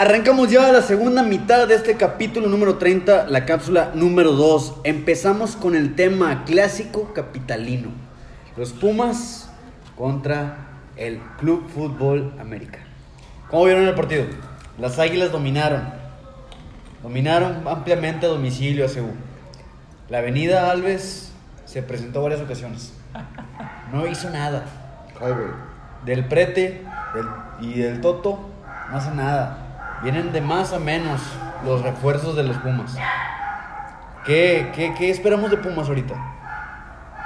Arrancamos ya la segunda mitad de este capítulo número 30, la cápsula número 2. Empezamos con el tema clásico capitalino. Los Pumas contra el Club Fútbol América. ¿Cómo vieron el partido? Las Águilas dominaron. Dominaron ampliamente a domicilio a Ceú. La Avenida Alves se presentó varias ocasiones. No hizo nada. Ay, güey. Del Prete del- y del Toto no hace nada. Vienen de más a menos los refuerzos de los Pumas. ¿Qué, qué, qué esperamos de Pumas ahorita?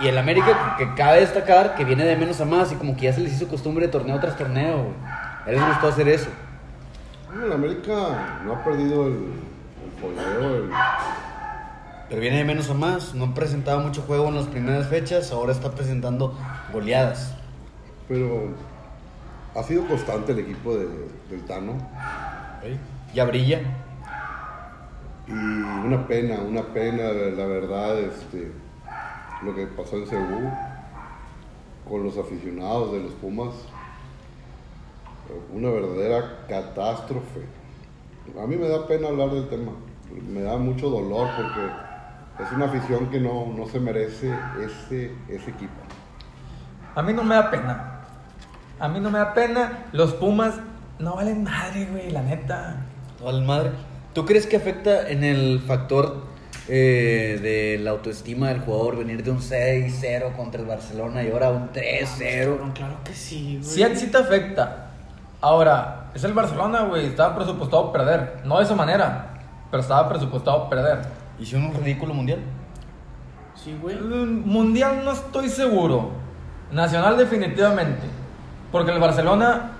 Y el América, que cabe destacar que viene de menos a más y como que ya se les hizo costumbre de torneo tras torneo. güey. A él les gustó hacer eso. Bueno, el América no ha perdido el, el el- Pero viene de menos a más. No presentaba mucho juego en las primeras fechas. Ahora está presentando goleadas. pero ha sido constante el equipo de- del Tano. Ya brilla. Y una pena, una pena, la verdad, este, lo que pasó en Cebú con los aficionados de los Pumas. Una verdadera catástrofe. A mí me da pena hablar del tema. Me da mucho dolor porque es una afición que no, no se merece ese, ese equipo. A mí no me da pena. A mí no me da pena. Los Pumas no valen madre, güey, la neta. Vale madre. ¿Tú crees que afecta en el factor eh, de la autoestima del jugador venir de un 6-0 contra el Barcelona y ahora un 3-0? Claro que sí, güey. Sí, sí te afecta. Ahora, es el Barcelona, güey. Estaba presupuestado perder. No de esa manera, pero estaba presupuestado perder. ¿Hicieron un ridículo mundial? Sí, güey. Mundial no estoy seguro. Nacional definitivamente. Porque el Barcelona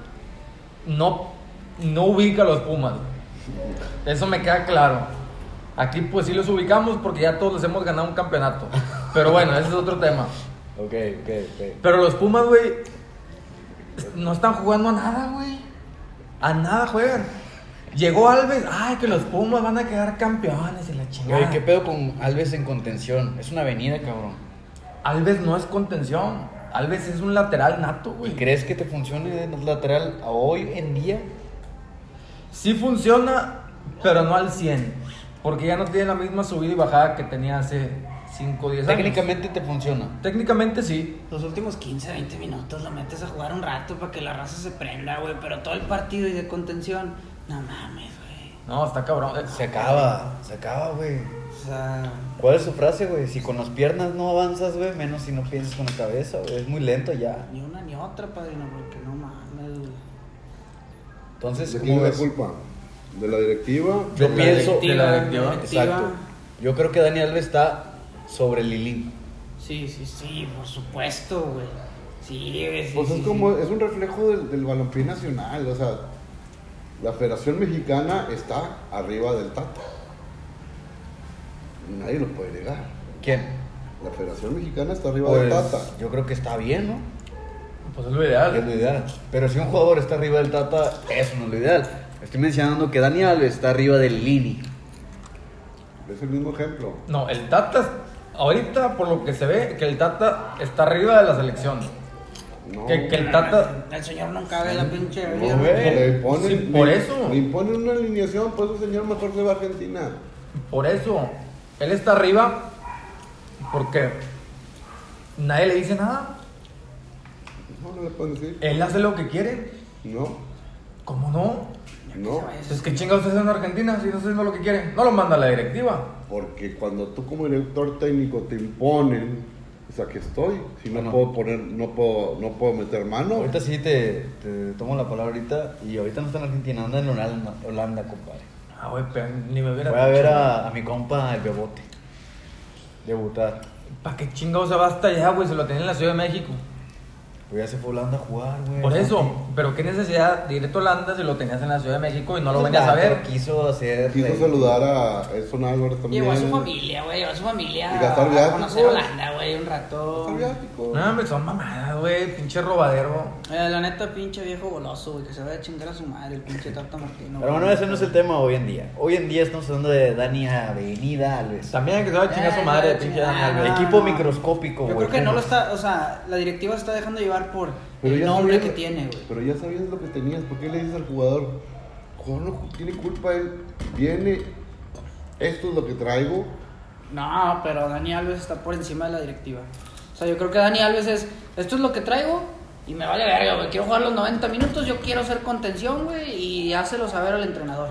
no, no ubica a los Pumas. Eso me queda claro. Aquí pues sí los ubicamos porque ya todos les hemos ganado un campeonato. Pero bueno, ese es otro tema. Ok, ok, ok. Pero los Pumas, güey, no están jugando a nada, güey. A nada juegan. Llegó Alves, ay, que los Pumas van a quedar campeones y la chingada. Güey, ¿qué pedo con Alves en contención? Es una avenida, cabrón. Alves no es contención. Alves es un lateral nato, ¿Y güey. crees que te funcione de lateral a hoy en día? Sí funciona, pero no al 100. Porque ya no tiene la misma subida y bajada que tenía hace 5 o 10 años. Técnicamente te funciona. Técnicamente sí. Los últimos 15, 20 minutos lo metes a jugar un rato para que la raza se prenda, güey. Pero todo el partido y de contención, no mames, güey. No, está cabrón. Se acaba, se acaba, güey. O sea, ¿Cuál es su frase, güey? Si con las piernas no avanzas, güey, menos si no piensas con la cabeza, güey. Es muy lento ya. ni una ni otra, padrino, porque no mames, güey. Entonces, ¿De ¿cómo quién es ves? la culpa? ¿De la directiva? Yo De la pienso... directiva, de la directiva. directiva. Exacto. Yo creo que Dani Alves está sobre Lilín. Sí, sí, sí, por supuesto, güey. Sí, sí, Pues sí, es como, sí. es un reflejo del, del balompié nacional, o sea, la Federación Mexicana está arriba del Tata. Nadie lo puede negar. ¿Quién? La Federación Mexicana está arriba del Pues, Tata. yo creo que está bien, ¿no? Pues es lo ideal. Es lo ideal. Pero si un jugador está arriba del Tata, eso no es lo ideal. Estoy mencionando que Dani Alves está arriba del Lini. Es el mismo ejemplo. No, el Tata, ahorita por lo que se ve, que el Tata está arriba de la selección. No, Que, que el Tata. El señor no cabe la pinche No, vida, güey. le imponen, Sí, por le- eso. Le imponen una alineación, pues el señor mejor se va a Argentina. Por eso, él está arriba porque nadie le dice nada. No, no le pueden decir. Él hace lo que quiere. No, ¿Cómo no? no. Pues que chingados en Argentina si no está haciendo lo que quiere. No lo manda la directiva. Porque cuando tú como director técnico te imponen, pues aquí estoy. Si no Bueno. puedo poner, no puedo, no puedo meter mano. Ahorita sí te, te tomo la palabra ahorita. Y ahorita no está en Argentina, anda en Holanda, Holanda compadre. Ah, güey, pero ni me hubiera Voy a ver a, a mi compa el Bebote. Debutar. ¿Para qué chingados se va hasta allá, güey? Se lo tenía en la Ciudad de México. Pues ya se fue a Holanda a jugar, güey. Por eso, pero qué necesidad de ir a Holanda si lo tenías en la Ciudad de México y no lo venías a ver. pero Quiso hacer. Quiso saludar a Edson Álvarez también. Llevó a su familia, güey, llevó a su familia Y gastar a viáticos. conocer Holanda, güey, un rato. Está viático. No, hombre, son mamadas, güey, pinche robadero. Eh, la neta, pinche viejo goloso, güey, que se vaya a chingar a su madre, el pinche Tata Martino. Pero bueno, ese no es el tema hoy en día. Hoy en día estamos hablando de Dani Avenida Alves. También que se va a chingar a su madre, Eh, pinche Dani Alves. Equipo microscópico, Yo güey. creo que no lo está, o sea, la directiva se está dejando llevar por Pero el nombre sabías- que tiene, güey. Pero ya sabías lo que tenías. ¿Por qué le dices al jugador? jugador no tiene culpa, él viene, esto es lo que traigo, No, pero Dani Alves está por encima de la directiva. O sea, yo creo que Dani Alves es, esto es lo que traigo y me vale verga, güey. Quiero jugar los 90 minutos, yo quiero hacer contención, güey, y hácelo saber al entrenador.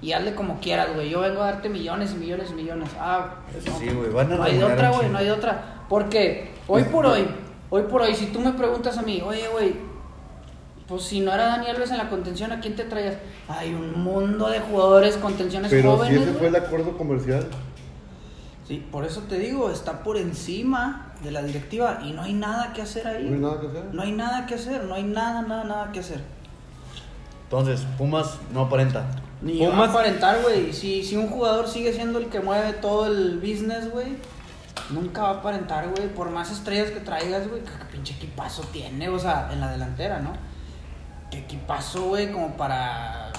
Y hazle como quieras, güey. Yo vengo a darte millones y millones y millones. Ah, Eso no. sí, güey, van a No hay de otra, güey, no hay de otra. Porque hoy por hoy, hoy por hoy, si tú me preguntas a mí, oye, güey, pues si no era Dani Alves en la contención, ¿a quién te traías? Hay un mundo de jugadores contenciones pero si jóvenes. ese fue el acuerdo comercial. Sí, por eso te digo, está por encima de la directiva y no hay nada que hacer ahí. No hay nada que hacer. No hay nada que hacer, no hay nada, nada, nada que hacer. Entonces, Pumas no aparenta. Ni Pumas- va a aparentar, güey. Si, si un jugador sigue siendo el que mueve todo el business, güey, nunca va a aparentar, güey. Por más estrellas que traigas, güey, qué pinche equipazo tiene, o sea, en la delantera, ¿no? Qué equipazo, güey, como para.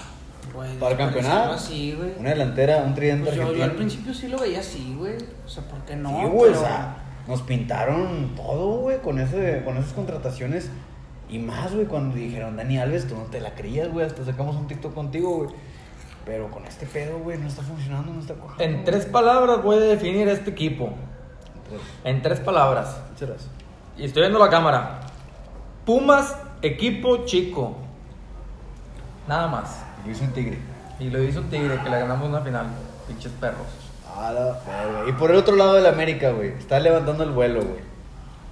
güey, Para desperdiciarlo campeonar. así, güey. Una delantera, un tridente Pues yo, yo al principio sí lo veía así, güey. O sea, ¿por qué no? Sí, güey, Pero- o sea, nos pintaron todo, güey, con, ese, con esas contrataciones. Y más, güey, cuando dijeron Dani Alves, tú no te la creías, güey, hasta sacamos un TikTok contigo, güey. Pero con este pedo, güey, no está funcionando, no está cuajando. En tres palabras voy a definir este equipo. En tres palabras. Muchas gracias. Y estoy viendo la cámara. Pumas, equipo chico. Nada más. Lo hizo un tigre. Y lo hizo Tigre, que le ganamos una final. Pinches perros. A la verga. Y por el otro lado de la América, güey, está levantando el vuelo, güey.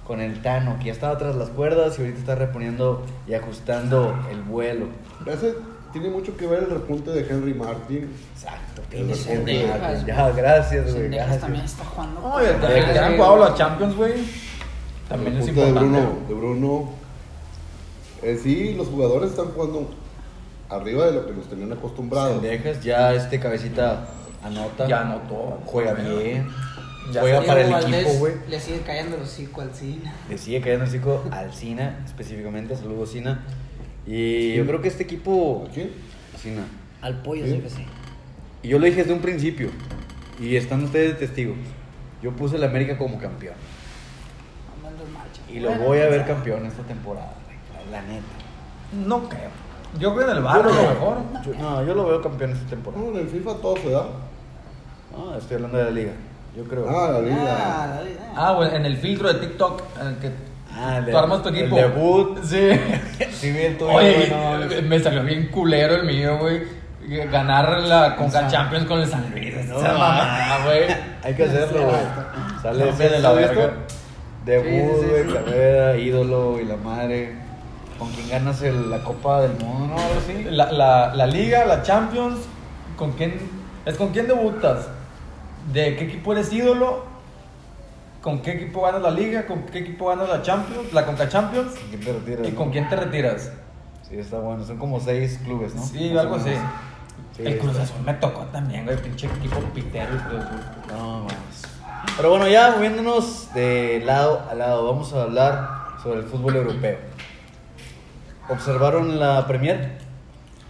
Con el Tano, que ya estaba tras las cuerdas y ahorita está reponiendo y ajustando el vuelo. Ese tiene mucho que ver el repunte de Henry Martin. Exacto, pinche Sendejas. Ya, gracias, güey. Sendejas también está jugando. El con que güey. jugado la Champions, güey. También el es importante. De Bruno. De Bruno. Eh, sí, los jugadores están jugando arriba de lo que nos tenían acostumbrados. Sendejas, ya este cabecita anota. Ya anotó. Juega bien. Ya juega para el Valdés equipo, güey. Le sigue cayendo el hocico al cine. Le sigue cayendo el hocico al Cina, específicamente. Saludos, Cina. Y yo creo que este equipo. ¿A quién? Cina. Al pollo, Sí. sí. Y yo lo dije desde un principio. Y están ustedes de testigos. Yo puse el América como campeón. Y lo Bueno, voy a ver campeón esta temporada. La neta. No creo. Yo creo en el Yo bar, a lo mejor. Yo- no, yo lo veo campeón esta temporada. No, en el FIFA todo se da. No, estoy hablando de la liga. Yo creo. Ah, la Ah, liga. la vida. Ah, güey, en el filtro de TikTok, en el que Ah, el tú armas tu el equipo. debut. Sí. Sí, bien, tú. Oye, güey, no, me salió bien culero el mío, güey. Ganar la Conca Champions con el San Luis. No, mamá, güey. Hay que hacerlo, güey. Sale No, de la verga. Debut, Sí, sí, güey, sí. carrera, ídolo y la madre. ¿Con quién ganas el- la Copa del Mundo, no? Algo así. La, la, la Liga, la Champions, ¿con quién? ¿Es con quién debutas? ¿De qué equipo eres ídolo? ¿Con qué equipo ganas la Liga? ¿Con qué equipo ganas la Champions? ¿La Conca Champions? ¿Con quién te retiras? ¿Y no? con quién te retiras? Sí, está bueno. Son como seis clubes, ¿no? Sí, Más algo así. Sí, el Cruz Azul me tocó también, güey. Pinche equipo pitero y Cruz Azul. No, mames. Pero bueno, ya moviéndonos de lado a lado, vamos a hablar sobre el fútbol europeo. ¿Observaron la Premier?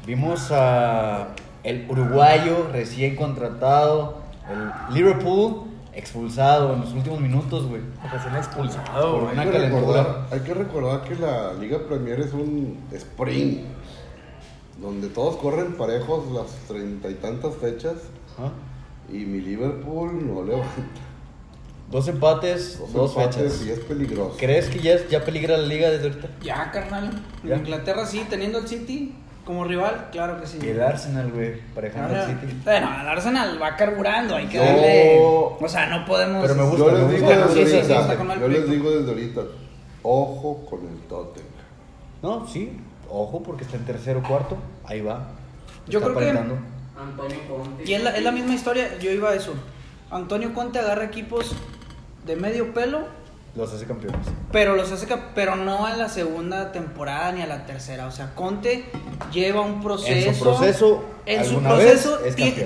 Vimos a el uruguayo recién contratado, el Liverpool expulsado en los últimos minutos, güey. Recién expulsado, Por güey. una Hay que, recordar, hay que recordar que la Liga Premier es un sprint donde todos corren parejos las treinta y tantas fechas y mi Liverpool no levanta. Dos empates, dos, Dos empates fechas. y es peligroso. ¿Crees que ya, es- ya peligra la liga desde ahorita? Ya, carnal. Ya. Inglaterra sí, teniendo el City como rival, claro que sí. Y el Arsenal, güey, parejando al City. Bueno, el Arsenal va carburando, hay que No. darle. O sea, no podemos. Pero me gusta, Yo me les digo gusta. desde Sí, sí, sí, ahorita, con yo les pico. digo desde ahorita, ojo con el Tottenham. No, sí, ojo, porque está en tercero o cuarto. Ahí va. Yo Está creo que-. Antonio Conte. Y es la, es la misma historia, yo iba a eso. Antonio Conte agarra equipos de medio pelo, Los hace campeones. pero los hace pero no a la segunda temporada ni a la tercera. O sea, Conte lleva un proceso. En su proceso, En su proceso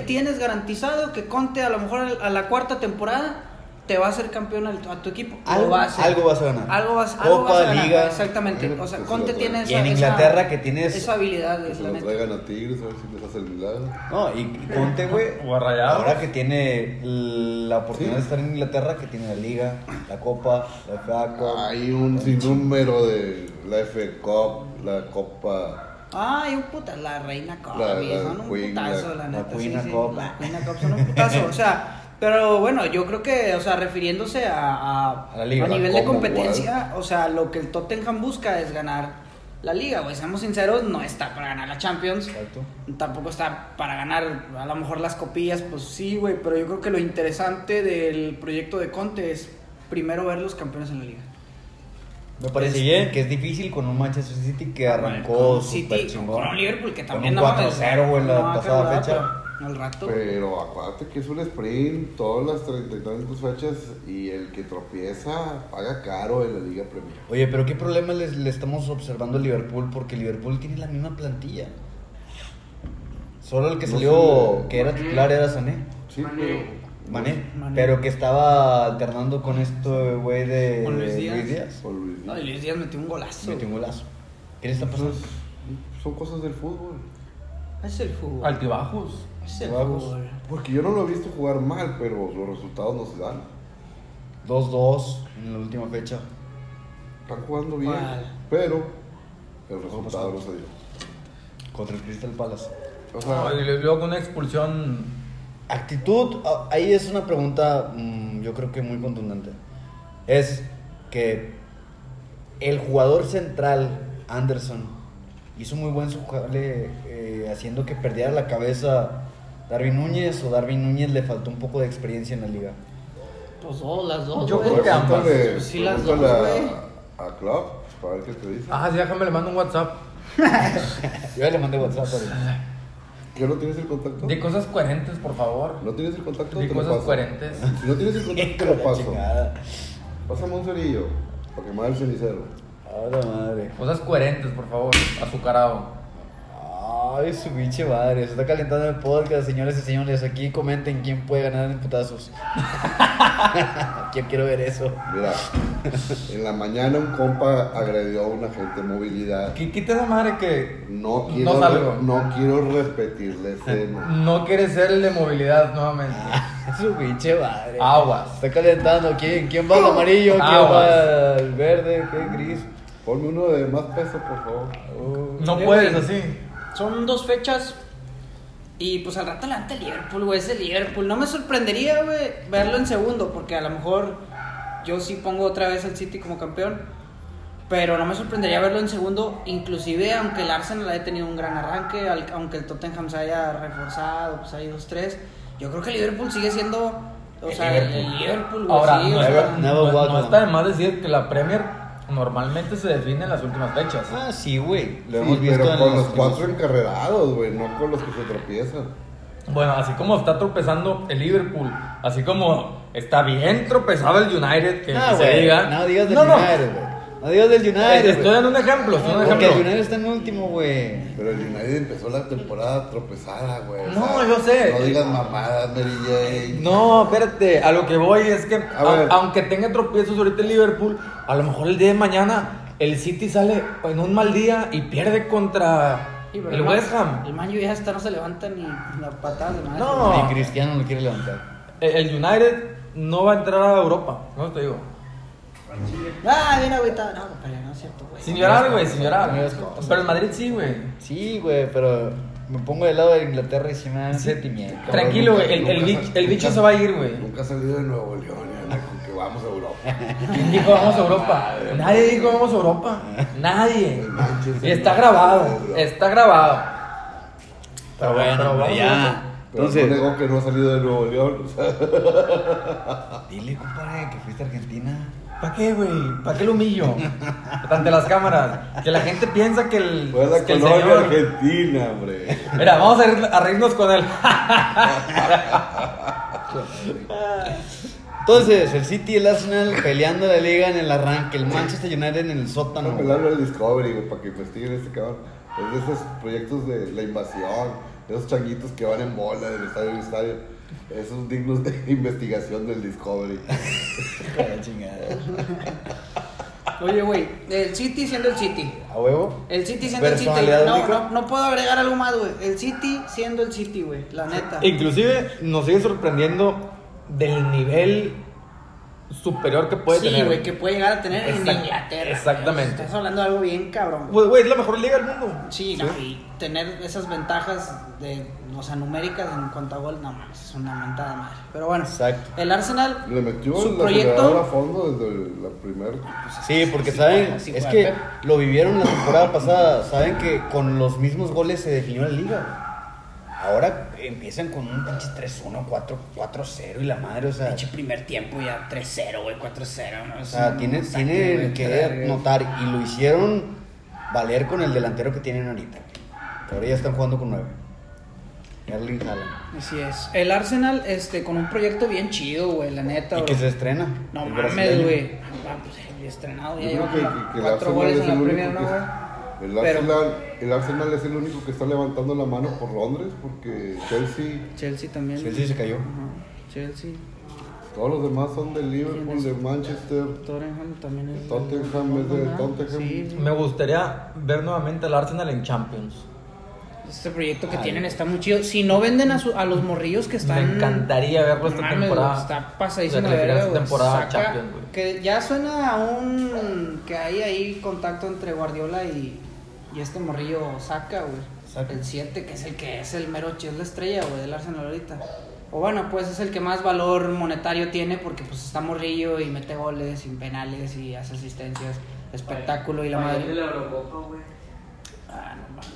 tienes garantizado que Conte a lo mejor a la cuarta temporada te va a hacer campeón al- a tu equipo. Algo- va a hacer. algo vas a ganar. Algo vas, algo Copa, vas a ganar, Liga. Exactamente. O sea, Conte tiene esa, Y en esa- Inglaterra que tienes- esa habilidad. Que se la lo traigan a Tigres a ver si les hace el milagro. No, y y Conte, güey. O a Rayados. Ahora que tiene la oportunidad Sí. de estar en Inglaterra, que tiene la Liga, la Copa, la FA Cup. Hay un sinnúmero de la F Cup, la Copa Ay, un puta, la Reina La- la son un Queen, putazo, la- la, la neta. sí, Queen sí, Cup. La Queen Cup son un putazo, o sea, pero bueno, yo creo que, o sea, refiriéndose a, a, A la liga. a nivel de competencia, o sea, lo que el Tottenham busca es ganar la liga, güey. Seamos sinceros, no está para ganar la Champions. Exacto. Tampoco está para ganar a lo mejor las copillas, pues sí, güey, pero yo creo que lo interesante del proyecto de Conte es primero ver los campeones en la liga. Me parece bien que es difícil con un Manchester City que Con arrancó City, super con- chingón. Con un Liverpool que Con también un no mames, 4-0, güey, la no pasada fecha. pero Al rato. Pero acuérdate que es un sprint, todas las treinta y tantas fechas, y el que tropieza paga caro en la Liga Premier. Oye, pero ¿qué problema le, le estamos observando al Liverpool? Porque Liverpool tiene la misma plantilla. Solo el que No salió, sé. que era titular, era Sané. Sí, pero. Mané. Mané. Pero que estaba alternando con esto, güey, de Con Luis Díaz. Díaz. Por Luis No, y Luis Díaz metió un golazo. Metió un golazo. ¿Qué le está pasando? Pues, son cosas del fútbol. Es el fútbol. Altibajos. Es el Vamos. fútbol. Porque yo no lo he visto jugar mal, pero los resultados no se dan. 2-2 en la última fecha. Están jugando bien, ¿Cuál? pero el resultado no se dio. Contra el Crystal Palace. O sea, No, y luego con una expulsión. Actitud, ah, ahí es una pregunta mm, yo creo que muy contundente. Es que el jugador central, Anderson, hizo muy buen su jale, eh, haciendo que perdiera la cabeza Darwin Núñez o Darwin Núñez le faltó un poco de experiencia en la liga. Pues dos, las dos, Yo creo que ambas. sí, las dos, güey. a, a Klopp para ver qué te dice. Ah, sí, déjame le mando un WhatsApp. Yo ya le mandé WhatsApp a ¿Qué no tienes el contacto? Di cosas coherentes, por favor. ¿No tienes el contacto? Lo cosas coherentes. Si no tienes el contacto, te lo paso. Pásame un cerillo para quemar el cenicero. Ahora madre. Cosas coherentes, por favor. Azucarado. Ay, su pinche madre. Se está calentando el podcast, señores y señores. Aquí comenten quién puede ganar en putazos. Yo quiero ver eso. Mira, en la mañana un compa agredió a un agente de movilidad. Qui- Quita esa madre que No quiero, No salgo. no quiero repetir la escena. no quiere ser el de movilidad nuevamente. Su pinche madre. Aguas. Está calentando. ¿Quién, quién va al amarillo? ¿Quién Aguas. va al verde? ¿Qué gris? Ponme uno de más peso, por favor. Uh, No puedes así. Son dos fechas. Y pues al rato levanta el Liverpool, güey. Es el Liverpool. No me sorprendería, güey, verlo en segundo. Porque a lo mejor yo sí pongo otra vez al City como campeón. Pero no me sorprendería verlo en segundo. Inclusive aunque el Arsenal haya tenido un gran arranque. al- Aunque el Tottenham se haya reforzado. Pues hay dos, tres. Yo creo que el Liverpool sigue siendo. O El sea, el Liverpool. el Liverpool, güey. Ahora, sí, no, o sea, no- no está de más decir que la Premier normalmente se define en las últimas fechas. Ah, sí, güey. Lo Sí, hemos visto pero en con los cuatro encarrerados, güey, no con los que se tropiezan. Bueno, así como está tropezando el Liverpool, así como está bien tropezado el United, que No, se diga. No digas del No, no. United, güey. No digas del United. Eh, Estoy dando un ejemplo, estoy dando un Porque el. United está en último, güey. Pero el United empezó la temporada tropezada, güey. o No, yo sé. No digas mamadas, Mary Jane. No, espérate, a lo que voy es que A a- ver. aunque tenga tropiezos ahorita el Liverpool, a lo mejor el día de mañana el City sale en un mal día y pierde contra sí, el Man- West Ham. El Man U ya está, no se levanta ni las patadas de madre. No. Ni Cristiano lo quiere levantar. El el United no va a entrar a Europa, no te digo. Ah, bien agüitado. No, compadre, no es cierto, güey. Sin llorar, güey, sin llorar. Pero el Madrid sí, güey. Sí, güey, pero me pongo del lado de Inglaterra y sí me dan sentimiento. Tranquilo, güey, el, el, el bicho nunca- se va a ir, güey. Nunca ha salido de Nuevo León, ya, con que vamos a Europa. ¿Quién dijo vamos a Europa? Nadie dijo vamos a Europa. Nadie. Y está grabado, está grabado. Pero bueno, a ya. Pero Entonces, no negó que no ha salido de Nuevo León. o sea, dile, compadre, que fuiste a Argentina. ¿Para qué, güey? ¿Para qué lo humillo? Ante las cámaras. Que la gente piensa que el, fue a la que el colonia señor... argentina, hombre. Mira, vamos a, ir- a reírnos con él. Entonces, el City y el Arsenal peleando la liga en el arranque, el Manchester United en el sótano. A hablar del Discovery, güey, para que investiguen este cabrón. Es de esos proyectos de la invasión, de esos changuitos que van en bola del estadio en estadio. Esos dignos de investigación del Discovery. Chingada. Oye, güey, el City siendo el City. ¿A huevo? El City siendo el City. No, no, no puedo agregar algo más, güey. El City siendo el City, güey. La neta. Inclusive nos sigue sorprendiendo del nivel superior que puede sí, tener. güey, que puede llegar a tener en Inglaterra. exactamente. Estás hablando de algo bien cabrón. güey. Pues, güey, es la mejor liga del mundo. Sí, no, y tener esas ventajas de, o sea, numéricas en cuanto a gol, no mames, es una mentada de madre. Pero bueno, Exacto. el Arsenal, Le metió su acelerador a proyecto, fondo desde la primera. Sí, porque Sí, saben, sí es que lo vivieron la temporada pasada, saben que con los mismos goles se definió la liga. Ahora empiezan con un pinche 3-1, 4 4-0 y la madre, o sea, pinche primer tiempo ya 3-0, güey, 4-0. ¿no? o sea tienen, tienen que notar y lo hicieron valer con el delantero que tienen ahorita. ahora ya están jugando con 9. Erling Haaland. Así es. El Arsenal, este, con un proyecto bien chido, güey, la neta. Y güey. que se estrena. No mames, güey. Ah, pues, estrenado ya lleva cuatro goles es en la el Premier, ¿no, güey? El, Pero- Arsenal, el Arsenal es el único que está levantando la mano por Londres porque Chelsea, Chelsea también. Chelsea se cayó. Ajá. Chelsea. todos los demás son de Liverpool, de Manchester. Tottenham también es. Tottenham es de Tottenham. Sí. Me gustaría ver nuevamente al Arsenal en Champions. Este proyecto que Ay. tienen está muy chido. Si no venden a, su- a los morrillos que están. Me encantaría verlo esta mames, temporada. Está de verga, temporada Saca- Champions, güey. Que ya suena a un. Que hay ahí contacto entre Guardiola y, y este morrillo Saca, güey. El 7, que es el que es el mero chi- es la estrella, güey, del Arsenal ahorita. O bueno, pues es el que más valor monetario tiene porque pues está morrillo y mete goles y penales y hace asistencias. Espectáculo y la madre. la Eurocopa, güey. Ah, no mames.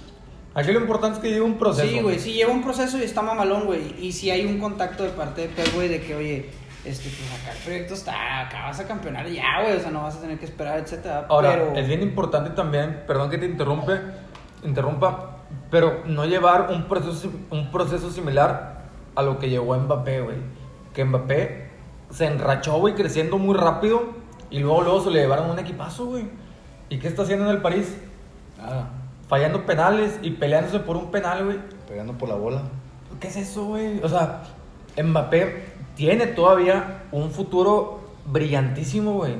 Aquí lo importante es que lleve un proceso. Sí, güey, sí lleva un proceso y está mamalón, güey. Y si hay un contacto de parte de Pep, güey, de que, oye, este, pues acá el proyecto está, acá vas a campeonar ya, güey, o sea, no vas a tener que esperar, etcétera. Ahora, pero... es bien importante también, perdón que te interrumpe, interrumpa, pero no llevar un proceso, un proceso similar a lo que llevó Mbappé, güey. Que Mbappé se enrachó, güey, creciendo muy rápido y luego, luego se le llevaron un equipazo, güey. ¿Y qué está haciendo en el París? Nada, Fallando penales y peleándose por un penal, güey. pegando por la bola. ¿Qué es eso, güey? O sea, Mbappé tiene todavía un futuro brillantísimo, güey.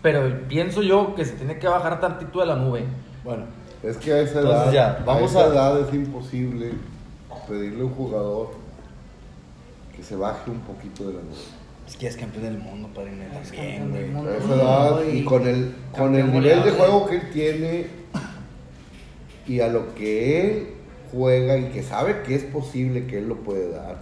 Pero pienso yo que se tiene que bajar tantito de la nube. Bueno, Es que a esa Entonces edad, ya, vamos a esa a- edad es imposible pedirle a un jugador que se baje un poquito de la nube. es que es campeón del mundo, padre, Es también, campeón del güey. mundo. A esa edad y con el, con el nivel de juego que él tiene y a lo que él juega y que sabe que es posible que él lo puede dar,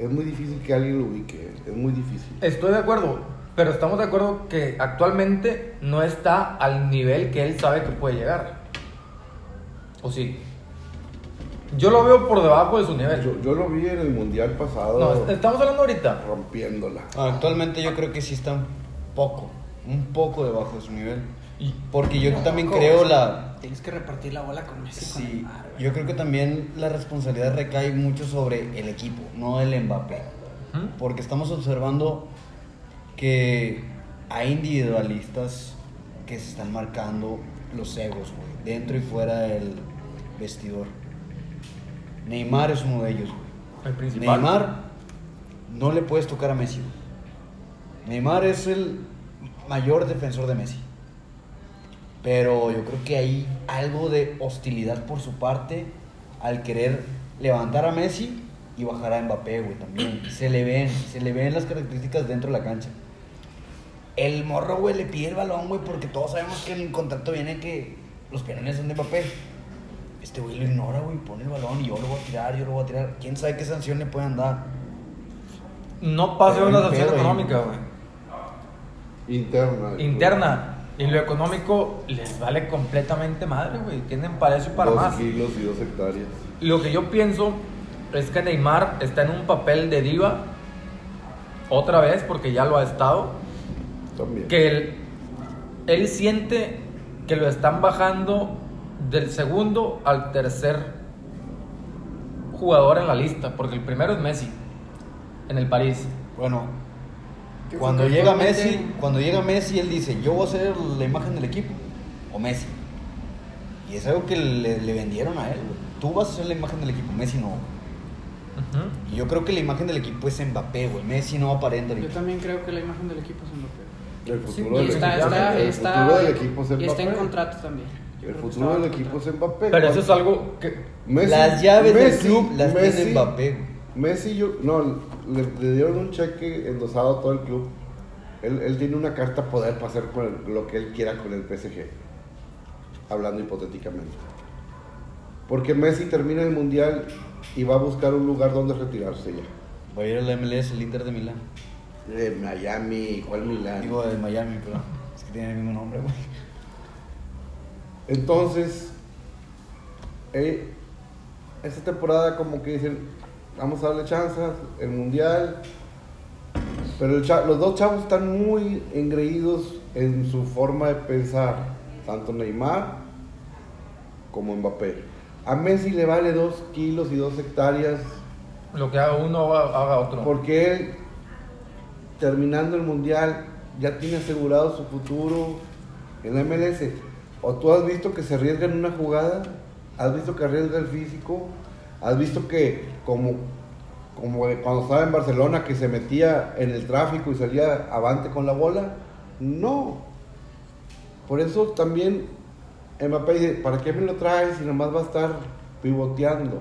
es muy difícil que alguien lo ubique, es muy difícil. Estoy de acuerdo, pero estamos de acuerdo que actualmente no está al nivel que él sabe que puede llegar. ¿O sí? Yo lo veo por debajo de su nivel. Yo, yo lo vi en el mundial pasado No, estamos hablando ahorita. rompiéndola. Ah, Actualmente yo creo que sí está un poco, un poco debajo de su nivel. Y Porque yo también Poco, creo la... Tienes que repartir la bola con Messi. con Sí, yo creo que también la responsabilidad recae mucho sobre el equipo, no el Mbappé. ¿Mm? Porque estamos observando que hay individualistas que se están marcando los egos, güey, dentro y fuera del vestidor. Neymar es uno de ellos, güey. el principal. Neymar no le puedes tocar a Messi. güey. Neymar es el mayor defensor de Messi. Pero yo creo que hay algo de hostilidad por su parte al querer levantar a Messi y bajar a Mbappé, güey, también. Se le ven, se le ven las características dentro de la cancha. El morro, güey, le pide el balón, güey, porque todos sabemos que en el contrato viene que los penales son de Mbappé. Este güey lo ignora, güey, pone el balón y yo lo voy a tirar, yo lo voy a tirar. ¿Quién sabe qué sanción le pueden dar? No pase Pero una sanción económica, güey. Interna. Interna. Y lo económico les vale completamente madre, güey. Tienen para eso y para dos más. kilos y dos hectáreas. Lo que yo pienso es que Neymar está en un papel de diva otra vez porque ya lo ha estado. También. Que él, él siente que lo están bajando del segundo al tercer jugador en la lista, porque el primero es Messi en el París. Bueno, cuando llega Messi, cuando llega Messi, él dice, yo voy a ser la imagen del equipo. O Messi. Y es algo que le, le vendieron a él, güey. Tú vas a ser la imagen del equipo, Messi no. Y yo creo que la imagen del equipo es Mbappé, güey. Messi no aparenta Yo también creo que la imagen del equipo es Mbappé. El futuro, y del, está, equipo, está, el está, futuro del equipo es y está en contrato también. El futuro del equipo es. Mbappé. Pero eso es algo que... Messi- Las llaves Messi- del club las Messi- tiene Mbappé, güey. Messi, yo, no, le, le dieron un cheque endosado a todo el club Él, él tiene una carta poder para hacer con el- lo que él quiera con el PSG. Hablando hipotéticamente. Porque Messi termina el mundial y va a buscar un lugar donde retirarse ya. Va a ir al MLS, el Inter de Milán. De Miami, ¿cuál Milán? Digo de Miami, pero es que tiene el mismo nombre, güey. Entonces, eh, esta temporada como que dicen, vamos a darle chances, el mundial. Pero el los dos chavos están muy engreídos en su forma de pensar, tanto Neymar como Mbappé. A Messi le vale dos kilos y dos hectáreas Lo que haga uno haga otro. porque él, terminando el mundial, ya tiene asegurado su futuro en la MLS. ¿O tú has visto que se arriesga en una jugada? ¿Has visto que arriesga el físico? ¿Has visto que, como, como cuando estaba en Barcelona, que se metía en el tráfico y salía avante con la bola? No. Por eso también Mbappé dice, ¿para qué me lo traes si nomás va a estar pivoteando?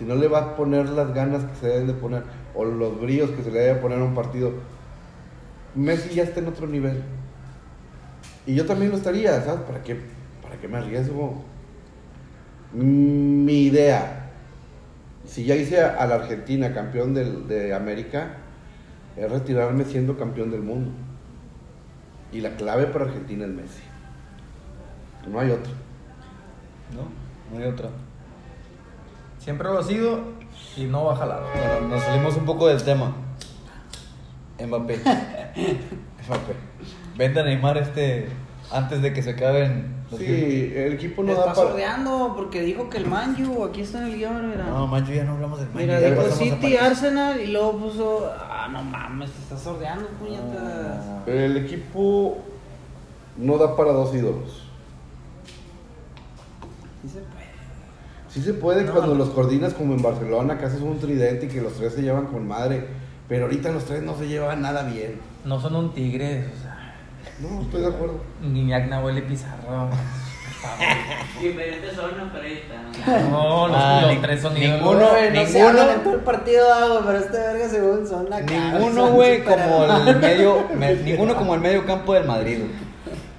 si no le va a poner las ganas que se deben de poner o los brillos que se le debe poner a un partido, Messi ya está en otro nivel. Y yo también lo estaría, ¿sabes? ¿Para qué, para qué me arriesgo? Mi idea, si ya hice a la Argentina campeón del- de América, es retirarme siendo campeón del mundo. Y la clave para Argentina es Messi. No hay otro. No, no hay otra. Siempre lo ha sido y no va a jalar. Bueno, nos salimos un poco del tema. Mbappé. Mbappé. Vende a Neymar este antes de que se acaben. Sí, el equipo no está da para... sordeando porque dijo que el Manju, aquí está en el guion, mira. No, mancho, ya no hablamos del Mira, Manchester, ya dijo City. Arsenal y luego puso. Ah, no mames, te está sordeando, puñetas. Ah, El equipo no da para dos ídolos. Sí se puede. Sí se puede No, cuando no. los coordinas como en Barcelona, que haces un tridente y que los tres se llevan con madre. Pero ahorita los tres no se llevan nada bien. No son un tigre, o sea. No, estoy de acuerdo. Guiñac, Nahuel y Pizarro. Diferentes pero ahí está. No, los, Ah, los ni- tres son ninguno, ídolos. güey, no se ninguno. hablan en todo el partido, ah, güey, pero este verga según son acá. Ninguno, son güey, como el medio, me- ninguno como el medio campo del Madrid. güey.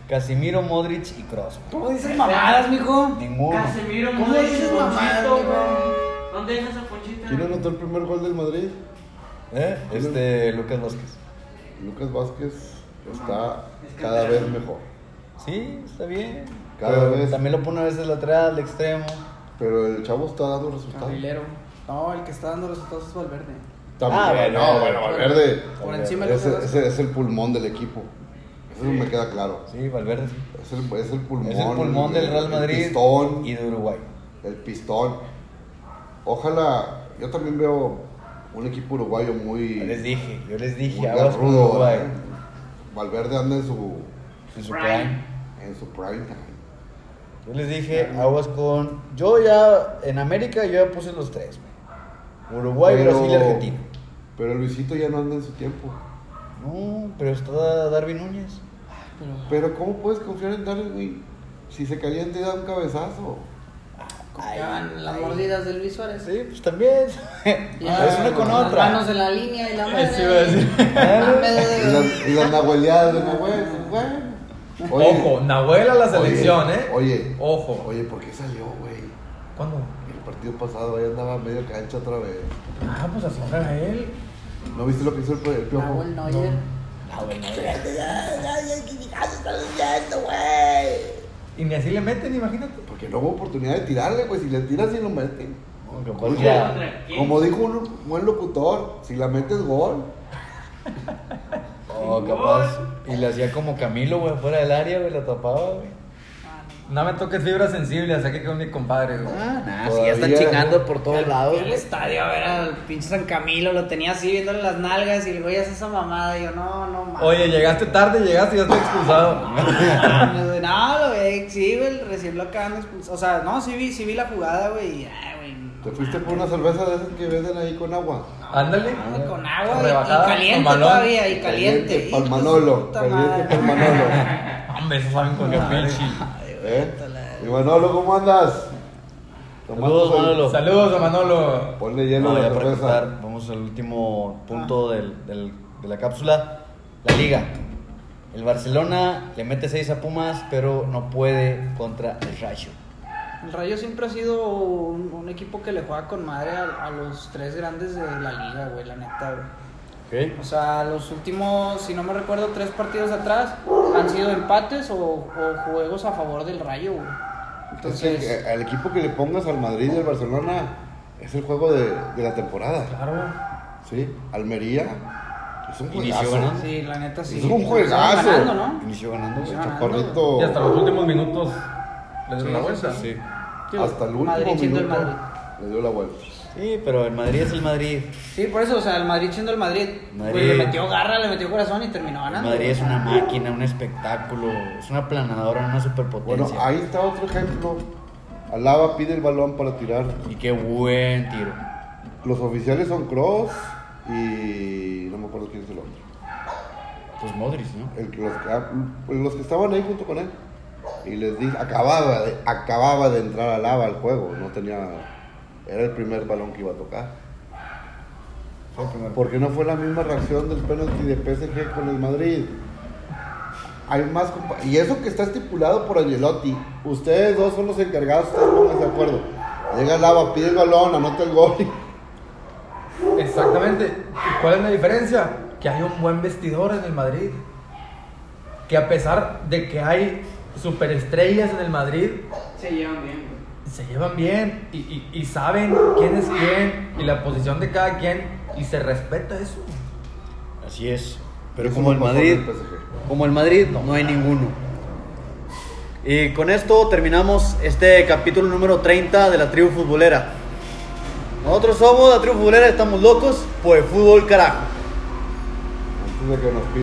Casimiro, Modric y Kroos. ¿Cómo dices mamadas, mijo? Ninguno. Casemiro, ¿Cómo Modric, dices Ponchito, mamadas, güey. ¿Dónde dejas a Ponchito? ¿Quién anotó el primer gol del Madrid? ¿Eh? Este Lucas Vázquez. Lucas Vázquez está cada vez mejor. Sí, está bien. Cada Pero vez- También lo pone a veces lateral, extremo. Pero el chavo está dando resultados. Carrilero. No, el que está dando resultados es Valverde. También, Ah, bueno, no, bueno, Valverde. Por encima de Ese, los ese es el pulmón del equipo. Eso me queda claro. Sí, Valverde sí. Es el, es el pulmón. Es el pulmón del Real el Madrid pistón. y de Uruguay. El pistón. Ojalá, yo también veo un equipo uruguayo muy, Yo les dije, yo les muy dije, aguas con garrudo, Uruguay. ¿eh? Valverde anda en su, En su prime. en su prime time. Yo les dije, aguas con. Yo ya, en América, yo ya puse los tres. güey. Uruguay, Pero- Brasil y Argentina. Pero Luisito ya no anda en su tiempo. No, pero está Darwin Núñez. Pero ¿cómo puedes confiar en Darwin, güey? Si se calienta y da un cabezazo. Confiaban las mordidas de Luis Suárez. Sí, pues también. Ya, es una con las otra. manos en la línea y la madre. Eso iba a decir. Y las, nahueleadas de Nahuel. Ojo, Nahuel a la selección, oye, ¿eh? Oye, Ojo. oye, ¿por qué salió, güey? ¿Cuándo? El partido pasado ahí andaba medio cancha otra vez. Ah, pues así juega él. ¿No viste lo que hizo el, el piojo? Nahuel Neuer. Y ni así le meten, imagínate. Porque no hubo oportunidad de tirarle, güey. Si le tiras, sí lo meten. No, Como- ya. Como dijo un buen locutor, si la metes gol. Oh, capaz. Y le hacía como Camilo, güey, fuera del área, güey, la tapaba, güey. No me toques fibras sensibles, sé que con mi compadre, güey. Ah, nah, si ya están chingando por Fui al estadio a ver al pinche San Camilo, lo tenía así viéndole las nalgas y el güey hace esa mamada. Y yo, no, no mames. Oye, llegaste tarde, llegaste y ya estoy expulsado. güey. No, lo vi, sí, güey, recién lo acaban de expulsar. O sea, no, sí vi, sí vi la jugada, güey. y, Ay, güey. no Te fuiste por una cerveza de esas que venden ahí con agua. Ándale. No, con agua y- y caliente todavía, y caliente. Caliente pa'l Hijo de su Manolo, puta caliente madre. pa'l Manolo. Hombre, eso saben con el pinche. ¿Eh? Y Manolo, ¿cómo andas? Saludos, Manolo. Saludos a Manolo. Ponle hielo No, a la vamos al último punto del, del- de la cápsula. La liga. El Barcelona le mete 6 a Pumas, pero no puede contra el Rayo. El Rayo siempre ha sido un, un equipo que le juega con madre a, a los tres grandes de la liga, güey, la neta, güey. O sea, los últimos, si no me recuerdo, tres partidos atrás han sido empates o, o juegos a favor del Rayo, güey. Entonces, el, Entonces, el equipo que le pongas al Madrid y al Barcelona es el juego de, de la temporada. Claro. ¿Sí? Almería es un Inició juegazo. ganando. sí, la neta sí. Es un juegazo. Ganando, ¿no? Inició ganando. Inició güey. ganando. Chaparrito. Y hasta los últimos minutos le Sí, la vuelta. Sí. Hasta el último Madrid el minuto Madrid. le dio la vuelta. Sí, pero el Madrid es el Madrid. Sí, por eso, o sea, el Madrid siendo el Madrid, Madrid. pues, le metió garra, le metió corazón y terminó ganando. Madrid es una máquina, un espectáculo, es una planadora, una Bueno, superpotencia. ahí está otro ejemplo. Alaba pide el balón para tirar. Y qué buen tiro. Los oficiales son Cross y no me acuerdo quién es el otro. Pues Modric, ¿no? El que los, ah, los que estaban ahí junto con él. Y les dije, acababa de, acababa de entrar Alaba al juego. No tenía. Era el primer balón que iba a tocar. Porque no fue la misma reacción del penalti de PSG con el Madrid. Hay más y eso que está estipulado por Angelotti. Ustedes dos son los encargados, ustedes pónganse de acuerdo. Llega Lava, pide el balón, anota el gol. Exactamente. ¿Y cuál es la diferencia? Que hay un buen vestidor en el Madrid. Que a pesar de que hay superestrellas en el Madrid, Se llevan bien. Se llevan bien y, y- y saben quién es quién y la posición de cada quien y se respeta eso. Así es. Pero Eso como el Madrid, el como el Madrid, no hay ninguno. Y con esto terminamos este capítulo número 30 de la tribu futbolera. Nosotros somos la tribu futbolera, estamos locos por el fútbol carajo. Antes de que nos